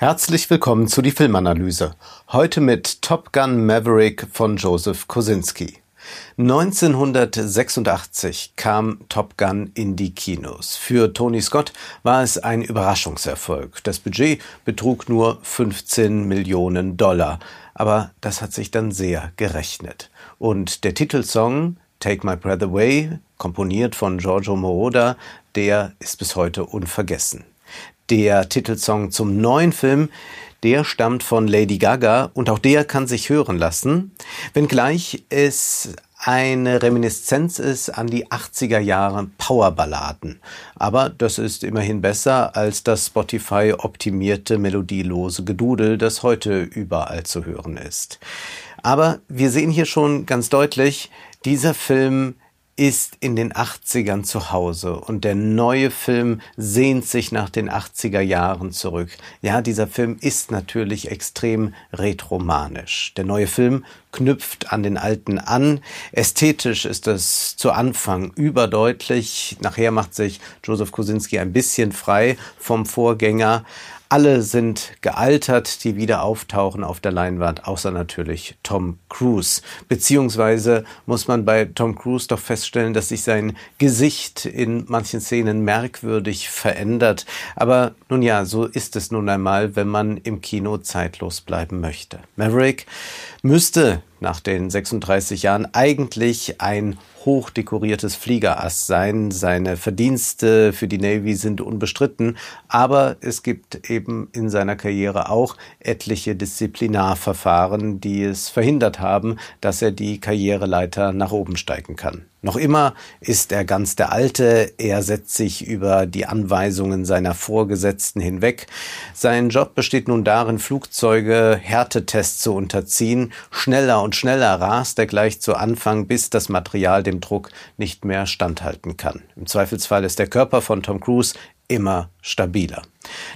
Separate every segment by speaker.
Speaker 1: Herzlich willkommen zu die Filmanalyse. Heute mit Top Gun Maverick von Joseph Kosinski. 1986 kam Top Gun in die Kinos. Für Tony Scott war es ein Überraschungserfolg. Das Budget betrug nur 15 Millionen Dollar. Aber das hat sich dann sehr gerechnet. Und der Titelsong Take My Breath Away, komponiert von Giorgio Moroder, der ist bis heute unvergessen. Der Titelsong zum neuen Film, der stammt von Lady Gaga und auch der kann sich hören lassen, wenngleich es eine Reminiszenz ist an die 80er Jahre Powerballaden. Aber das ist immerhin besser als das Spotify optimierte melodielose Gedudel, das heute überall zu hören ist. Aber wir sehen hier schon ganz deutlich, dieser Film ist in den 80ern zu Hause und der neue Film sehnt sich nach den 80er Jahren zurück. Ja, dieser Film ist natürlich extrem retromanisch. Der neue Film knüpft an den alten an. Ästhetisch ist es zu Anfang überdeutlich. Nachher macht sich Joseph Kosinski ein bisschen frei vom Vorgänger. Alle sind gealtert, die wieder auftauchen auf der Leinwand, außer natürlich Tom Cruise. Beziehungsweise muss man bei Tom Cruise doch feststellen, dass sich sein Gesicht in manchen Szenen merkwürdig verändert. Aber nun ja, so ist es nun einmal, wenn man im Kino zeitlos bleiben möchte. Maverick müsste nach den 36 Jahren eigentlich ein hochdekoriertes Fliegerass sein. Seine Verdienste für die Navy sind unbestritten, aber es gibt eben in seiner Karriere auch etliche Disziplinarverfahren, die es verhindert haben, dass er die Karriereleiter nach oben steigen kann. Noch immer ist er ganz der Alte, er setzt sich über die Anweisungen seiner Vorgesetzten hinweg. Sein Job besteht nun darin, Flugzeuge Härtetests zu unterziehen. Schneller und schneller rast er gleich zu Anfang, bis das Material dem Druck nicht mehr standhalten kann. Im Zweifelsfall ist der Körper von Tom Cruise immer stabiler.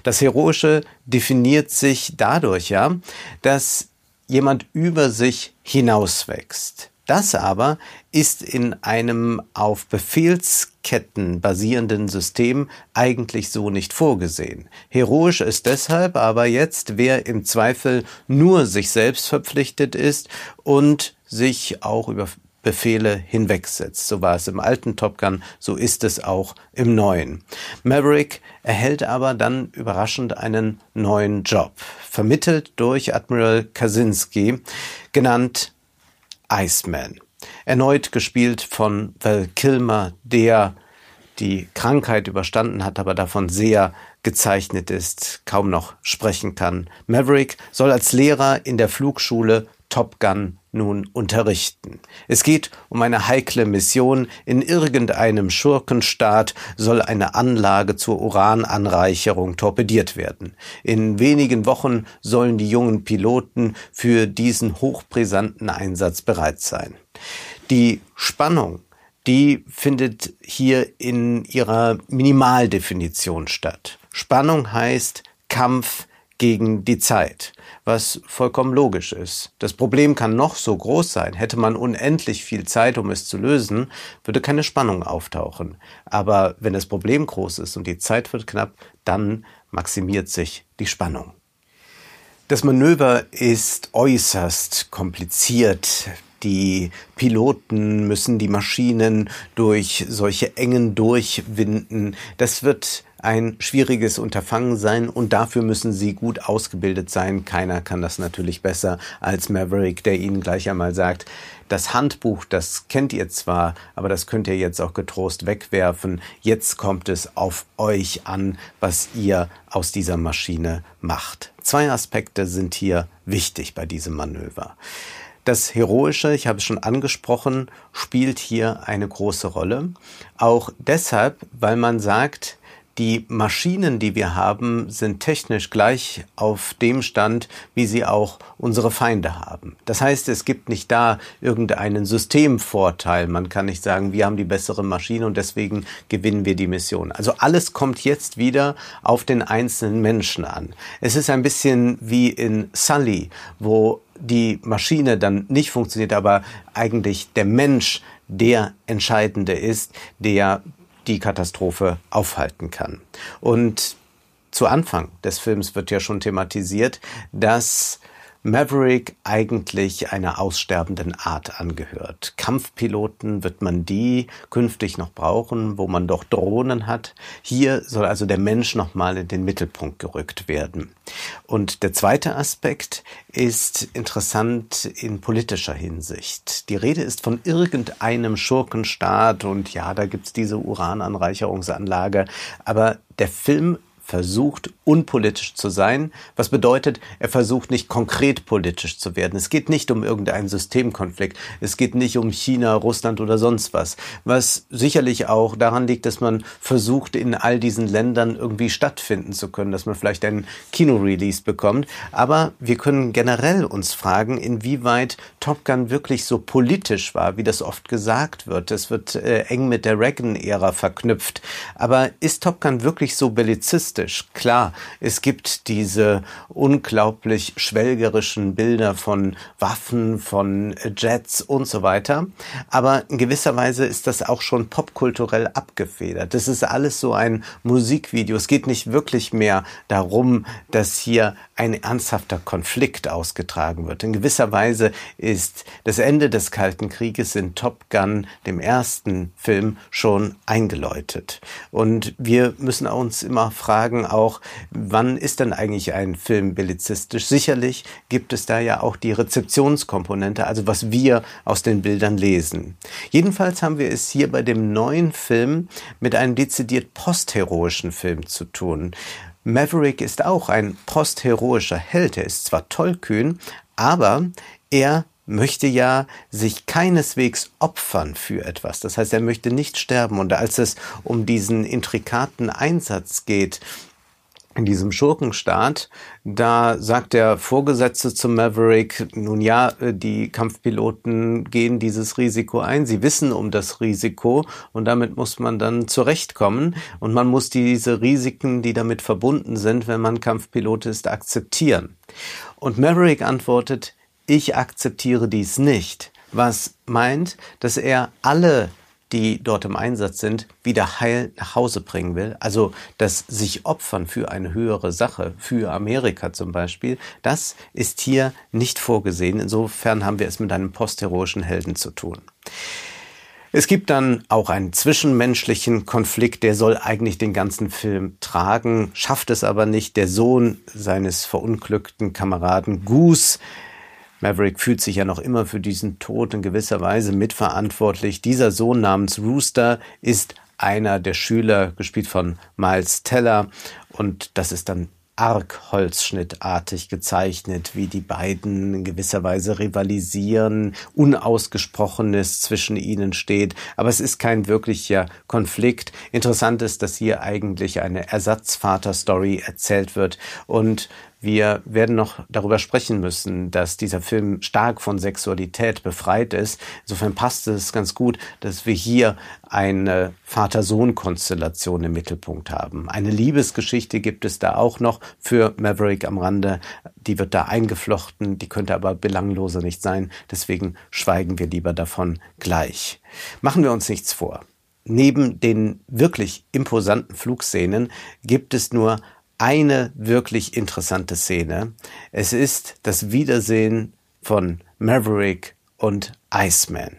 Speaker 1: Das Heroische definiert sich dadurch ja, dass jemand über sich hinauswächst. Das aber ist in einem auf Befehlsketten basierenden System eigentlich so nicht vorgesehen. Heroisch ist deshalb aber jetzt, wer im Zweifel nur sich selbst verpflichtet ist und sich auch über Befehle hinwegsetzt. So war es im alten Top Gun, so ist es auch im neuen. Maverick erhält aber dann überraschend einen neuen Job, vermittelt durch Admiral Kaczynski, genannt Iceman. Erneut gespielt von Val Kilmer, der die Krankheit überstanden hat, aber davon sehr gezeichnet ist, kaum noch sprechen kann. Maverick soll als Lehrer in der Flugschule Top Gun nun unterrichten. Es geht um eine heikle Mission. In irgendeinem Schurkenstaat soll eine Anlage zur Urananreicherung torpediert werden. In wenigen Wochen sollen die jungen Piloten für diesen hochbrisanten Einsatz bereit sein. Die Spannung die findet hier in ihrer Minimaldefinition statt. Spannung heißt Kampf gegen die Zeit, was vollkommen logisch ist. Das Problem kann noch so groß sein. Hätte man unendlich viel Zeit, um es zu lösen, würde keine Spannung auftauchen. Aber wenn das Problem groß ist und die Zeit wird knapp, dann maximiert sich die Spannung. Das Manöver ist äußerst kompliziert. Die Piloten müssen die Maschinen durch solche Engen durchwinden. Das wird ein schwieriges Unterfangen sein und dafür müssen sie gut ausgebildet sein. Keiner kann das natürlich besser als Maverick, der ihnen gleich einmal sagt, das Handbuch, das kennt ihr zwar, aber das könnt ihr jetzt auch getrost wegwerfen. Jetzt kommt es auf euch an, was ihr aus dieser Maschine macht. Zwei Aspekte sind hier wichtig bei diesem Manöver. Das Heroische, ich habe es schon angesprochen, spielt hier eine große Rolle. Auch deshalb, weil man sagt, die Maschinen, die wir haben, sind technisch gleich auf dem Stand, wie sie auch unsere Feinde haben. Das heißt, es gibt nicht da irgendeinen Systemvorteil. Man kann nicht sagen, wir haben die bessere Maschine und deswegen gewinnen wir die Mission. Also alles kommt jetzt wieder auf den einzelnen Menschen an. Es ist ein bisschen wie in Sully, wo die Maschine dann nicht funktioniert, aber eigentlich der Mensch der Entscheidende ist, der die Katastrophe aufhalten kann. Und zu Anfang des Films wird ja schon thematisiert, dass Maverick eigentlich einer aussterbenden Art angehört. Kampfpiloten wird man die künftig noch brauchen, wo man doch Drohnen hat. Hier soll also der Mensch nochmal in den Mittelpunkt gerückt werden. Und der zweite Aspekt ist interessant in politischer Hinsicht. Die Rede ist von irgendeinem Schurkenstaat und ja, da gibt's diese Urananreicherungsanlage, aber der Film versucht, unpolitisch zu sein, was bedeutet, er versucht nicht konkret politisch zu werden. Es geht nicht um irgendeinen Systemkonflikt, es geht nicht um China, Russland oder sonst was, was sicherlich auch daran liegt, dass man versucht, in all diesen Ländern irgendwie stattfinden zu können, dass man vielleicht einen Kinorelease bekommt. Aber wir können generell uns fragen, inwieweit Top Gun wirklich so politisch war, wie das oft gesagt wird. Es wird äh, eng mit der Reagan-Ära verknüpft. Aber ist Top Gun wirklich so bellizistisch? Realistisch. Klar, es gibt diese unglaublich schwelgerischen Bilder von Waffen, von Jets und so weiter. Aber in gewisser Weise ist das auch schon popkulturell abgefedert. Das ist alles so ein Musikvideo. Es geht nicht wirklich mehr darum, dass hier ein ernsthafter Konflikt ausgetragen wird. In gewisser Weise ist das Ende des Kalten Krieges in Top Gun, dem ersten Film, schon eingeläutet. Und wir müssen uns immer fragen, auch, wann ist denn eigentlich ein Film bellizistisch? Sicherlich gibt es da ja auch die Rezeptionskomponente, also was wir aus den Bildern lesen. Jedenfalls haben wir es hier bei dem neuen Film mit einem dezidiert postheroischen Film zu tun. Maverick ist auch ein postheroischer Held. Er ist zwar tollkühn, aber er möchte ja sich keineswegs opfern für etwas. Das heißt, er möchte nicht sterben. Und als es um diesen intrikaten Einsatz geht, in diesem Schurkenstaat, da sagt der Vorgesetzte zum Maverick, nun ja, äh, die Kampfpiloten gehen dieses Risiko ein, sie wissen um das Risiko und damit muss man dann zurechtkommen. Und man muss diese Risiken, die damit verbunden sind, wenn man Kampfpilot ist, akzeptieren. Und Maverick antwortet, ich akzeptiere dies nicht, was meint, dass er alle die dort im Einsatz sind, wieder heil nach Hause bringen will. Also das sich opfern für eine höhere Sache, für Amerika zum Beispiel, das ist hier nicht vorgesehen. Insofern haben wir es mit einem postheroischen Helden zu tun. Es gibt dann auch einen zwischenmenschlichen Konflikt, der soll eigentlich den ganzen Film tragen, schafft es aber nicht. Der Sohn seines verunglückten Kameraden Goose Maverick fühlt sich ja noch immer für diesen Tod in gewisser Weise mitverantwortlich. Dieser Sohn namens Rooster ist einer der Schüler, gespielt von Miles Teller. Und das ist dann arg holzschnittartig gezeichnet, wie die beiden in gewisser Weise rivalisieren, Unausgesprochenes zwischen ihnen steht. Aber es ist kein wirklicher Konflikt. Interessant ist, dass hier eigentlich eine Ersatzvater-Story erzählt wird und wir werden noch darüber sprechen müssen, dass dieser Film stark von Sexualität befreit ist. Insofern passt es ganz gut, dass wir hier eine Vater-Sohn-Konstellation im Mittelpunkt haben. Eine Liebesgeschichte gibt es da auch noch für Maverick am Rande. Die wird da eingeflochten, die könnte aber belangloser nicht sein. Deswegen schweigen wir lieber davon gleich. Machen wir uns nichts vor. Neben den wirklich imposanten Flugszenen gibt es nur eine wirklich interessante Szene. Es ist das Wiedersehen von Maverick und Iceman.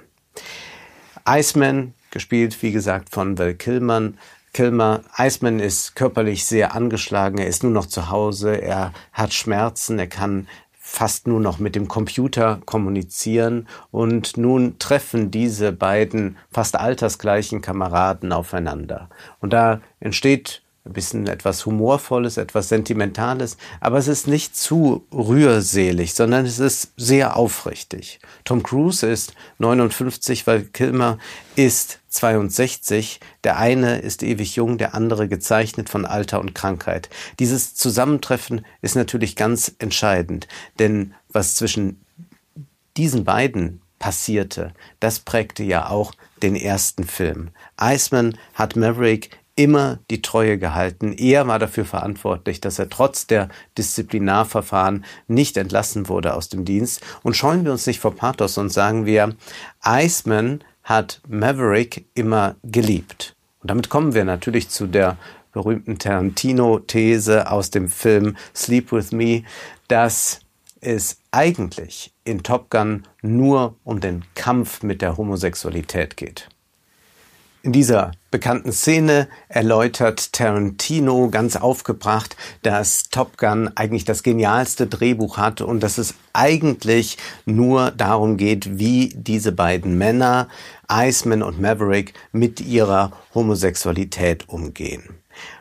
Speaker 1: Iceman, gespielt wie gesagt von Val Kilmer, Kilmer. Iceman ist körperlich sehr angeschlagen, er ist nur noch zu Hause, er hat Schmerzen, er kann fast nur noch mit dem Computer kommunizieren und nun treffen diese beiden fast altersgleichen Kameraden aufeinander. Und da entsteht ein bisschen etwas Humorvolles, etwas Sentimentales, aber es ist nicht zu rührselig, sondern es ist sehr aufrichtig. Tom Cruise ist 59, weil Kilmer ist 62. Der eine ist ewig jung, der andere gezeichnet von Alter und Krankheit. Dieses Zusammentreffen ist natürlich ganz entscheidend, denn was zwischen diesen beiden passierte, das prägte ja auch den ersten Film. Iceman hat Maverick immer die Treue gehalten. Er war dafür verantwortlich, dass er trotz der Disziplinarverfahren nicht entlassen wurde aus dem Dienst. Und scheuen wir uns nicht vor Pathos und sagen wir, Iceman hat Maverick immer geliebt. Und damit kommen wir natürlich zu der berühmten Tarantino-These aus dem Film Sleep With Me, dass es eigentlich in Top Gun nur um den Kampf mit der Homosexualität geht. In dieser bekannten Szene erläutert Tarantino ganz aufgebracht, dass Top Gun eigentlich das genialste Drehbuch hat und dass es eigentlich nur darum geht, wie diese beiden Männer, Iceman und Maverick, mit ihrer Homosexualität umgehen.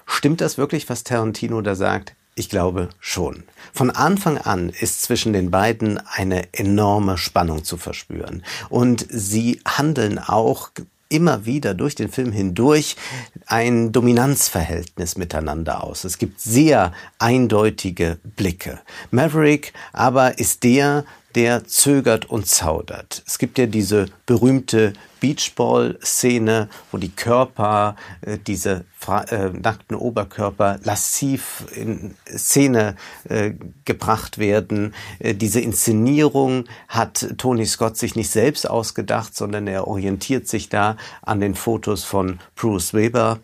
Speaker 1: Stimmt das wirklich, was Tarantino da sagt? Ich glaube schon. Von Anfang an ist zwischen den beiden eine enorme Spannung zu verspüren. Und sie handeln auch immer wieder durch den Film hindurch ein Dominanzverhältnis miteinander aus. Es gibt sehr eindeutige Blicke. Maverick aber ist der, der zögert und zaudert. Es gibt ja diese berühmte Beachball-Szene, wo die Körper, äh, diese äh, nackten Oberkörper lassiv in Szene äh, gebracht werden. Diese Inszenierung hat Tony Scott sich nicht selbst ausgedacht, sondern er orientiert sich da an den Fotos von Bruce Weber.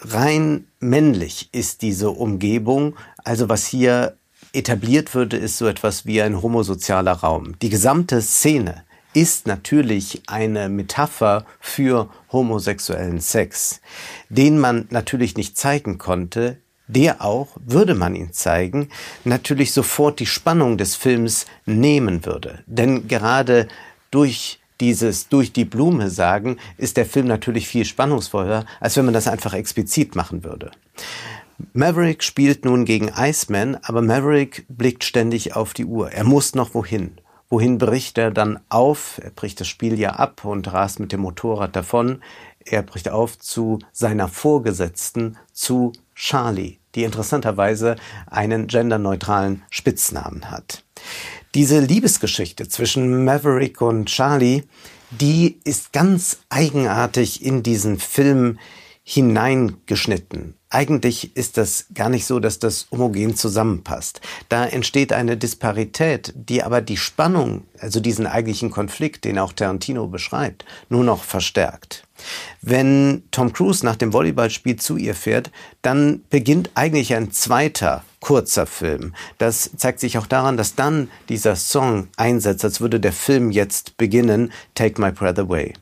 Speaker 1: Rein männlich ist diese Umgebung. Also was hier etabliert würde, ist so etwas wie ein homosozialer Raum. Die gesamte Szene ist natürlich eine Metapher für homosexuellen Sex, den man natürlich nicht zeigen konnte, der auch, würde man ihn zeigen, natürlich sofort die Spannung des Films nehmen würde. Denn gerade durch dieses durch die Blume sagen, ist der Film natürlich viel spannungsvoller, als wenn man das einfach explizit machen würde. Maverick spielt nun gegen Iceman, aber Maverick blickt ständig auf die Uhr. Er muss noch wohin. Wohin bricht er dann auf? Er bricht das Spiel ja ab und rast mit dem Motorrad davon. Er bricht auf zu seiner Vorgesetzten, zu Charlie, die interessanterweise einen genderneutralen Spitznamen hat. Diese Liebesgeschichte zwischen Maverick und Charlie, die ist ganz eigenartig in diesen Film hineingeschnitten. Eigentlich ist das gar nicht so, dass das homogen zusammenpasst. Da entsteht eine Disparität, die aber die Spannung, also diesen eigentlichen Konflikt, den auch Tarantino beschreibt, nur noch verstärkt. Wenn Tom Cruise nach dem Volleyballspiel zu ihr fährt, dann beginnt eigentlich ein zweiter kurzer Film. Das zeigt sich auch daran, dass dann dieser Song einsetzt, als würde der Film jetzt beginnen, Take My Breath Away.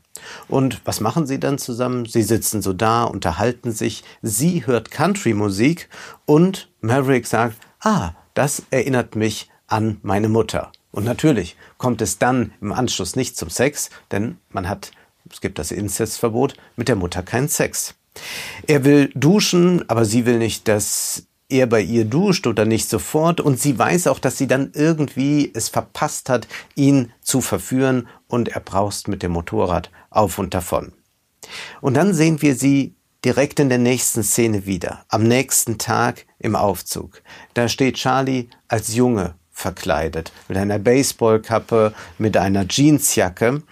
Speaker 1: Und was machen sie dann zusammen? Sie sitzen so da, unterhalten sich, sie hört Country-Musik und Maverick sagt, ah, das erinnert mich an meine Mutter. Und natürlich kommt es dann im Anschluss nicht zum Sex, denn man hat, es gibt das Inzestverbot, mit der Mutter keinen Sex. Er will duschen, aber sie will nicht, dass er bei ihr duscht oder nicht sofort und sie weiß auch, dass sie dann irgendwie es verpasst hat, ihn zu verführen und er braust mit dem Motorrad auf und davon. Und dann sehen wir sie direkt in der nächsten Szene wieder, am nächsten Tag im Aufzug. Da steht Charlie als Junge verkleidet, mit einer Baseballkappe, mit einer Jeansjacke.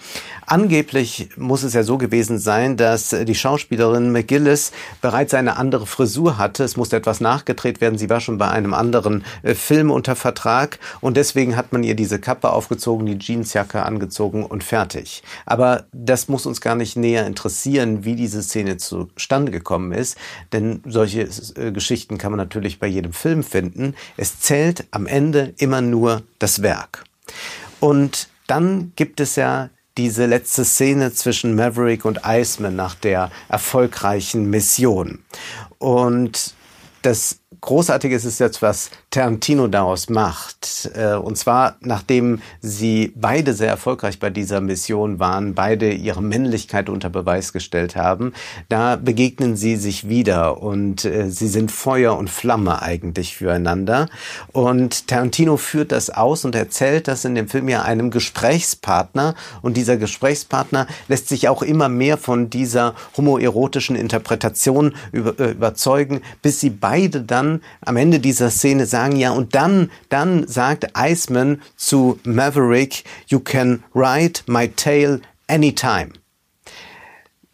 Speaker 1: Angeblich muss es ja so gewesen sein, dass die Schauspielerin McGillis bereits eine andere Frisur hatte. Es musste etwas nachgedreht werden. Sie war schon bei einem anderen äh, Film unter Vertrag und deswegen hat man ihr diese Kappe aufgezogen, die Jeansjacke angezogen und fertig. Aber das muss uns gar nicht näher interessieren, wie diese Szene zustande gekommen ist, denn solche äh, Geschichten kann man natürlich bei jedem Film finden. Es zählt am Ende immer nur das Werk. Und dann gibt es ja diese letzte Szene zwischen Maverick und Iceman nach der erfolgreichen Mission. Und das Großartige ist es jetzt, was Tarantino daraus macht. Äh, und zwar, nachdem sie beide sehr erfolgreich bei dieser Mission waren, beide ihre Männlichkeit unter Beweis gestellt haben, da begegnen sie sich wieder und äh, sie sind Feuer und Flamme eigentlich füreinander. Und Tarantino führt das aus und erzählt das in dem Film ja einem Gesprächspartner. Und dieser Gesprächspartner lässt sich auch immer mehr von dieser homoerotischen Interpretation äh, überzeugen, bis sie beide dann am Ende dieser Szene sagen, ja, und dann, dann sagt Iceman zu Maverick, you can ride my tail anytime.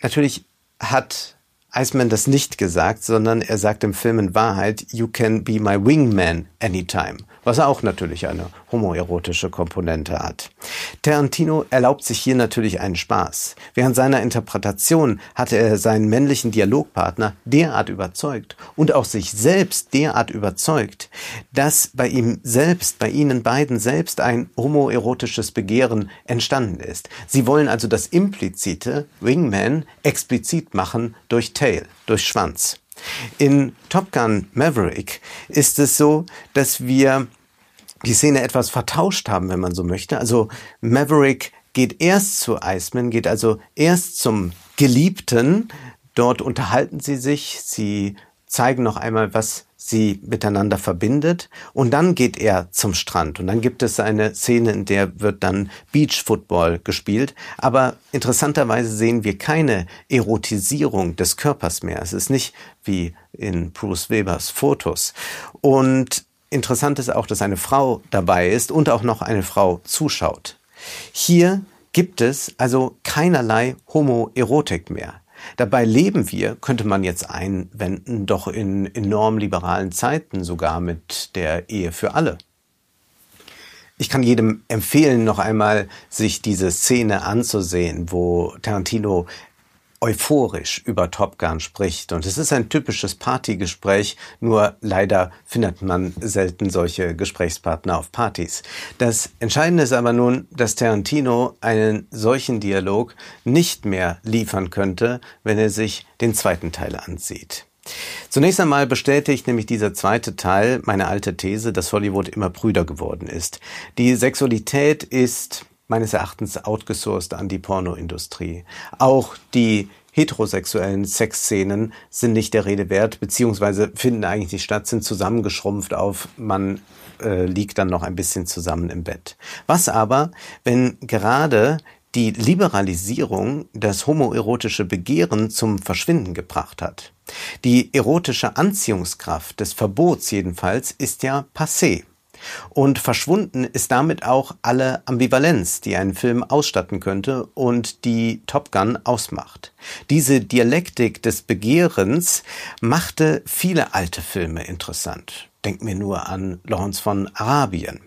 Speaker 1: Natürlich hat Iceman das nicht gesagt, sondern er sagt im Film in Wahrheit, You can be my wingman anytime was auch natürlich eine homoerotische Komponente hat. Tarantino erlaubt sich hier natürlich einen Spaß. Während seiner Interpretation hatte er seinen männlichen Dialogpartner derart überzeugt und auch sich selbst derart überzeugt, dass bei ihm selbst, bei ihnen beiden selbst ein homoerotisches Begehren entstanden ist. Sie wollen also das implizite Wingman explizit machen durch Tail, durch Schwanz. In Top Gun Maverick ist es so, dass wir die Szene etwas vertauscht haben, wenn man so möchte. Also Maverick geht erst zu Iceman, geht also erst zum Geliebten. Dort unterhalten sie sich, sie zeigen noch einmal, was sie miteinander verbindet. Und dann geht er zum Strand. Und dann gibt es eine Szene, in der wird dann Beach Football gespielt. Aber interessanterweise sehen wir keine Erotisierung des Körpers mehr. Es ist nicht wie in Bruce Webers Fotos. Und Interessant ist auch, dass eine Frau dabei ist und auch noch eine Frau zuschaut. Hier gibt es also keinerlei Homoerotik mehr. Dabei leben wir, könnte man jetzt einwenden, doch in enorm liberalen Zeiten sogar mit der Ehe für alle. Ich kann jedem empfehlen, noch einmal sich diese Szene anzusehen, wo Tarantino euphorisch über Top Gun spricht. Und es ist ein typisches Partygespräch, nur leider findet man selten solche Gesprächspartner auf Partys. Das Entscheidende ist aber nun, dass Tarantino einen solchen Dialog nicht mehr liefern könnte, wenn er sich den zweiten Teil ansieht. Zunächst einmal bestätigt nämlich dieser zweite Teil meine alte These, dass Hollywood immer Brüder geworden ist. Die Sexualität ist meines Erachtens outgesourced an die Pornoindustrie. Auch die heterosexuellen Sexszenen sind nicht der Rede wert, beziehungsweise finden eigentlich nicht statt, sind zusammengeschrumpft auf, man äh, liegt dann noch ein bisschen zusammen im Bett. Was aber, wenn gerade die Liberalisierung das homoerotische Begehren zum Verschwinden gebracht hat. Die erotische Anziehungskraft des Verbots jedenfalls ist ja passé. Und verschwunden ist damit auch alle Ambivalenz, die einen Film ausstatten könnte und die Top Gun ausmacht. Diese Dialektik des Begehrens machte viele alte Filme interessant. Denkt mir nur an Lawrence von Arabien.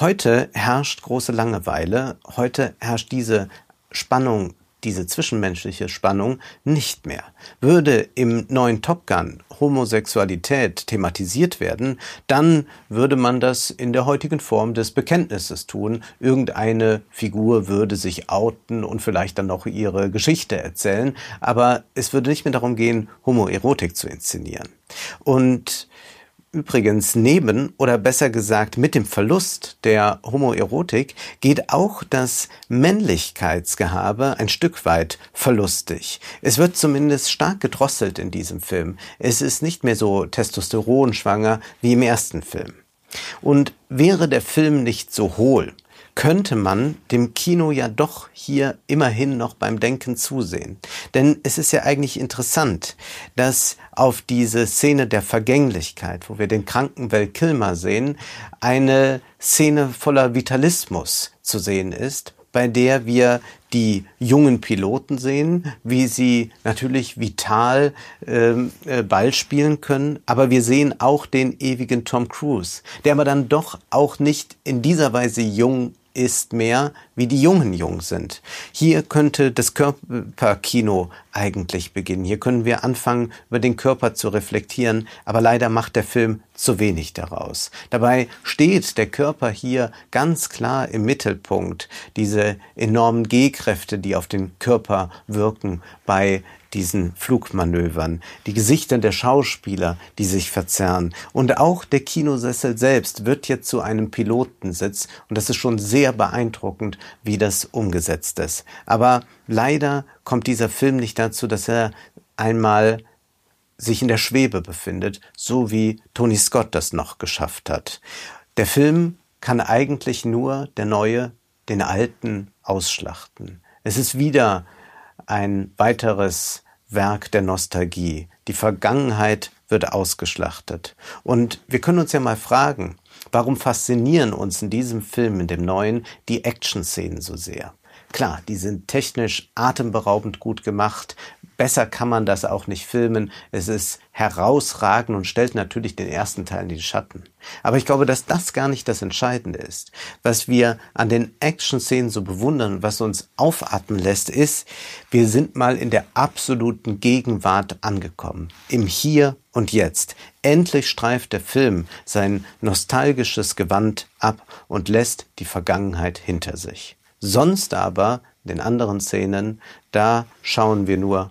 Speaker 1: Heute herrscht große Langeweile, heute herrscht diese Spannung diese zwischenmenschliche Spannung nicht mehr. Würde im neuen Top Gun Homosexualität thematisiert werden, dann würde man das in der heutigen Form des Bekenntnisses tun. Irgendeine Figur würde sich outen und vielleicht dann noch ihre Geschichte erzählen, aber es würde nicht mehr darum gehen, Homoerotik zu inszenieren. Und Übrigens neben oder besser gesagt mit dem Verlust der Homoerotik geht auch das Männlichkeitsgehabe ein Stück weit verlustig. Es wird zumindest stark gedrosselt in diesem Film. Es ist nicht mehr so testosteronschwanger wie im ersten Film. Und wäre der Film nicht so hohl, könnte man dem Kino ja doch hier immerhin noch beim Denken zusehen. Denn es ist ja eigentlich interessant, dass auf diese Szene der Vergänglichkeit, wo wir den kranken Val Kilmer sehen, eine Szene voller Vitalismus zu sehen ist, bei der wir die jungen Piloten sehen, wie sie natürlich vital ähm, äh, Ball spielen können, aber wir sehen auch den ewigen Tom Cruise, der aber dann doch auch nicht in dieser Weise jung ist mehr, wie die Jungen jung sind. Hier könnte das Körperkino eigentlich beginnen. Hier können wir anfangen, über den Körper zu reflektieren, aber leider macht der Film zu wenig daraus. Dabei steht der Körper hier ganz klar im Mittelpunkt. Diese enormen G-Kräfte, die auf den Körper wirken bei diesen Flugmanövern, die Gesichter der Schauspieler, die sich verzerren und auch der Kinosessel selbst wird jetzt zu einem Pilotensitz und das ist schon sehr beeindruckend, wie das umgesetzt ist. Aber leider kommt dieser Film nicht dazu, dass er einmal sich in der Schwebe befindet, so wie Tony Scott das noch geschafft hat. Der Film kann eigentlich nur der neue den alten ausschlachten. Es ist wieder ein weiteres Werk der Nostalgie. Die Vergangenheit wird ausgeschlachtet. Und wir können uns ja mal fragen, warum faszinieren uns in diesem Film, in dem neuen, die Action-Szenen so sehr? Klar, die sind technisch atemberaubend gut gemacht, Besser kann man das auch nicht filmen. Es ist herausragend und stellt natürlich den ersten Teil in die Schatten. Aber ich glaube, dass das gar nicht das Entscheidende ist. Was wir an den Action-Szenen so bewundern, was uns aufatmen lässt, ist, wir sind mal in der absoluten Gegenwart angekommen. Im Hier und Jetzt. Endlich streift der Film sein nostalgisches Gewand ab und lässt die Vergangenheit hinter sich. Sonst aber, in den anderen Szenen, da schauen wir nur